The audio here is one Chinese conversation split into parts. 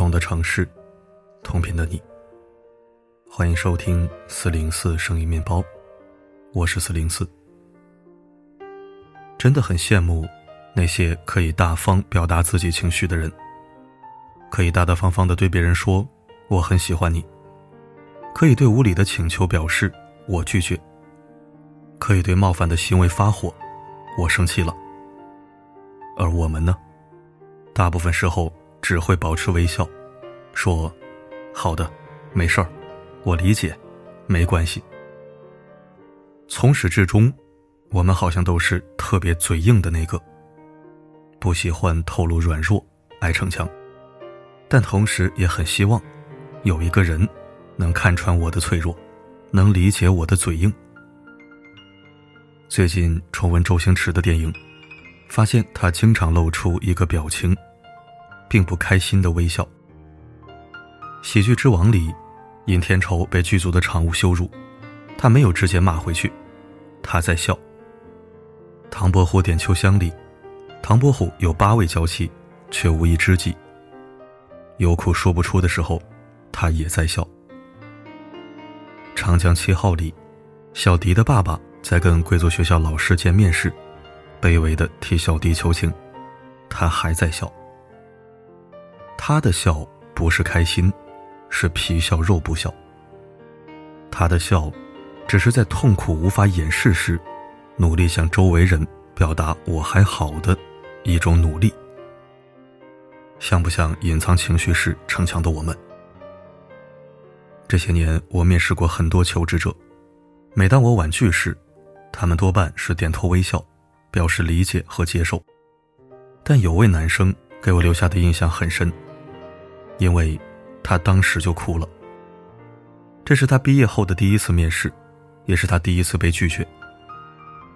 同的城市，同频的你。欢迎收听四零四声音面包，我是四零四。真的很羡慕那些可以大方表达自己情绪的人，可以大大方方的对别人说我很喜欢你，可以对无理的请求表示我拒绝，可以对冒犯的行为发火，我生气了。而我们呢，大部分时候只会保持微笑，说好的，没事儿。我理解，没关系。从始至终，我们好像都是特别嘴硬的那个，不喜欢透露软弱，爱逞强，但同时也很希望有一个人能看穿我的脆弱，能理解我的嘴硬。最近重温周星驰的电影，发现他经常露出一个表情，并不开心的微笑。喜剧之王里。尹天仇被剧组的场务羞辱，他没有直接骂回去，他在笑。唐伯虎点秋香里，唐伯虎有八位娇妻，却无一知己。有苦说不出的时候，他也在笑。长江七号里，小迪的爸爸在跟贵族学校老师见面时，卑微的替小迪求情，他还在笑。他的笑不是开心。是皮笑肉不笑。他的笑，只是在痛苦无法掩饰时，努力向周围人表达我还好的一种努力。像不像隐藏情绪时逞强的我们？这些年，我面试过很多求职者，每当我婉拒时，他们多半是点头微笑，表示理解和接受。但有位男生给我留下的印象很深，因为。他当时就哭了。这是他毕业后的第一次面试，也是他第一次被拒绝。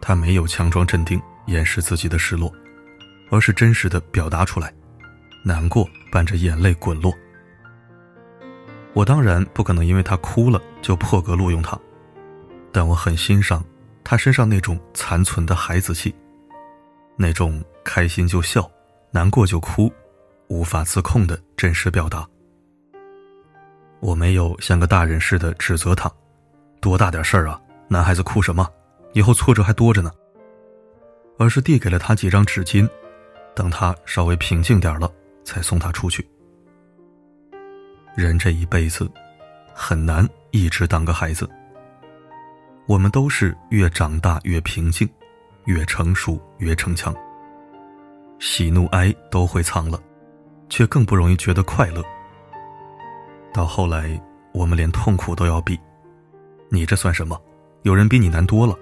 他没有强装镇定掩饰自己的失落，而是真实的表达出来，难过伴着眼泪滚落。我当然不可能因为他哭了就破格录用他，但我很欣赏他身上那种残存的孩子气，那种开心就笑，难过就哭，无法自控的真实表达。我没有像个大人似的指责他，多大点事儿啊！男孩子哭什么？以后挫折还多着呢。而是递给了他几张纸巾，等他稍微平静点了，才送他出去。人这一辈子，很难一直当个孩子。我们都是越长大越平静，越成熟越逞强。喜怒哀都会藏了，却更不容易觉得快乐。到后来，我们连痛苦都要比，你这算什么？有人比你难多了。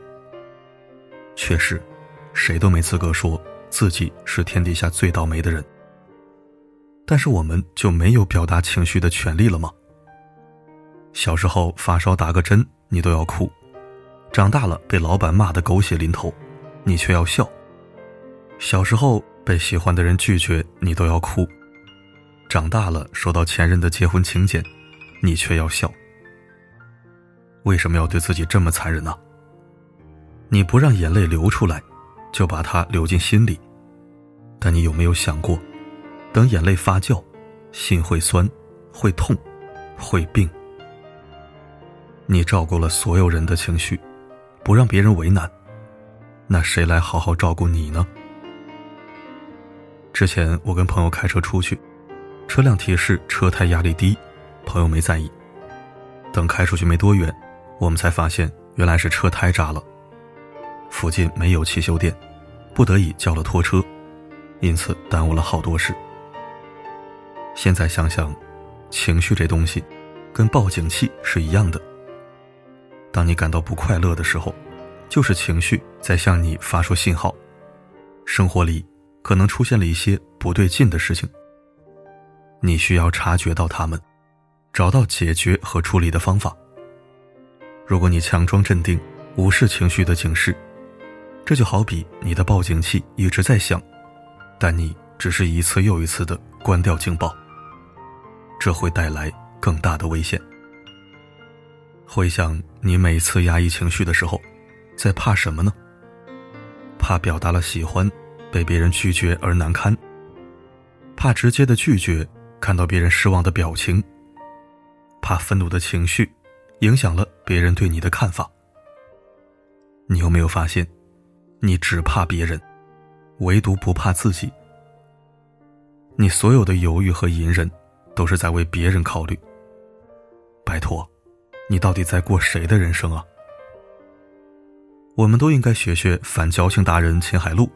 确实，谁都没资格说自己是天底下最倒霉的人。但是，我们就没有表达情绪的权利了吗？小时候发烧打个针，你都要哭；长大了被老板骂得狗血淋头，你却要笑；小时候被喜欢的人拒绝，你都要哭。长大了，收到前任的结婚请柬，你却要笑。为什么要对自己这么残忍呢？你不让眼泪流出来，就把它流进心里。但你有没有想过，等眼泪发酵，心会酸，会痛，会病。你照顾了所有人的情绪，不让别人为难，那谁来好好照顾你呢？之前我跟朋友开车出去。车辆提示车胎压力低，朋友没在意。等开出去没多远，我们才发现原来是车胎扎了。附近没有汽修店，不得已叫了拖车，因此耽误了好多事。现在想想，情绪这东西，跟报警器是一样的。当你感到不快乐的时候，就是情绪在向你发出信号。生活里可能出现了一些不对劲的事情。你需要察觉到他们，找到解决和处理的方法。如果你强装镇定，无视情绪的警示，这就好比你的报警器一直在响，但你只是一次又一次的关掉警报，这会带来更大的危险。回想你每次压抑情绪的时候，在怕什么呢？怕表达了喜欢，被别人拒绝而难堪；怕直接的拒绝。看到别人失望的表情，怕愤怒的情绪影响了别人对你的看法。你有没有发现，你只怕别人，唯独不怕自己？你所有的犹豫和隐忍，都是在为别人考虑。拜托，你到底在过谁的人生啊？我们都应该学学反矫情达人秦海璐，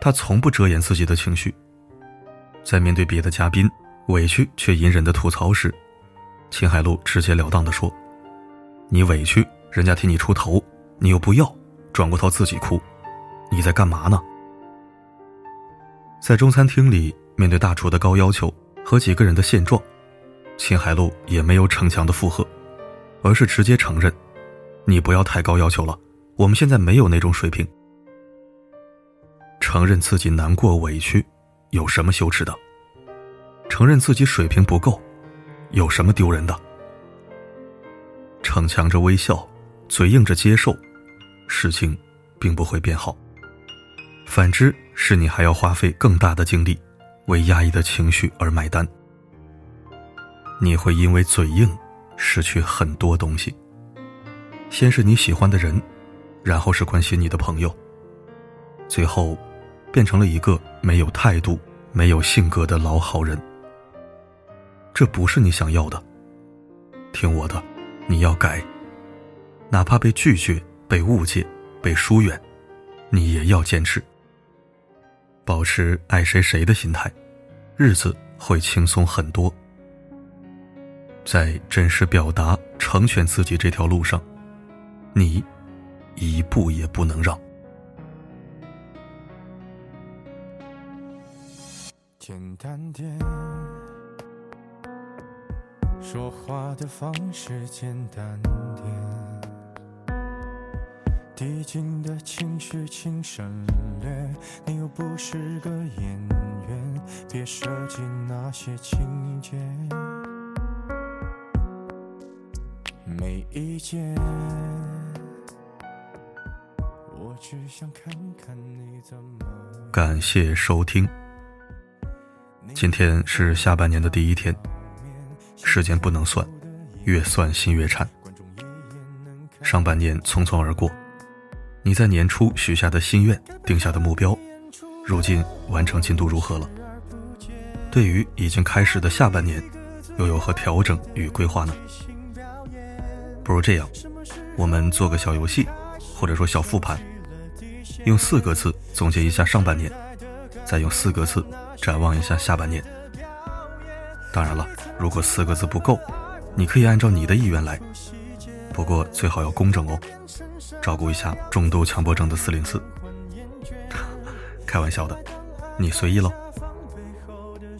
他从不遮掩自己的情绪。在面对别的嘉宾委屈却隐忍的吐槽时，秦海璐直截了当的说：“你委屈，人家替你出头，你又不要，转过头自己哭，你在干嘛呢？”在中餐厅里，面对大厨的高要求和几个人的现状，秦海璐也没有逞强的附和，而是直接承认：“你不要太高要求了。”我们现在没有那种水平。承认自己难过委屈，有什么羞耻的？承认自己水平不够，有什么丢人的？逞强着微笑，嘴硬着接受，事情并不会变好。反之，是你还要花费更大的精力，为压抑的情绪而买单。你会因为嘴硬，失去很多东西。先是你喜欢的人。然后是关心你的朋友，最后，变成了一个没有态度、没有性格的老好人。这不是你想要的。听我的，你要改，哪怕被拒绝、被误解、被疏远，你也要坚持。保持爱谁谁的心态，日子会轻松很多。在真实表达、成全自己这条路上，你。一步也不能让。简单点，说话的方式简单点，递进的情绪请省略。你又不是个演员，别设计那些情节。没意见。我只想看看你怎么感谢收听。今天是下半年的第一天，时间不能算，越算心越颤。上半年匆匆而过，你在年初许下的心愿、定下的目标，如今完成进度如何了？对于已经开始的下半年，又有何调整与规划呢？不如这样，我们做个小游戏，或者说小复盘。用四个字总结一下上半年，再用四个字展望一下下半年。当然了，如果四个字不够，你可以按照你的意愿来，不过最好要公正哦，照顾一下重度强迫症的四零四。开玩笑的，你随意喽。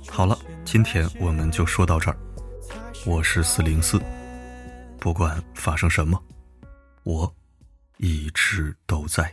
好了，今天我们就说到这儿。我是四零四，不管发生什么，我一直都在。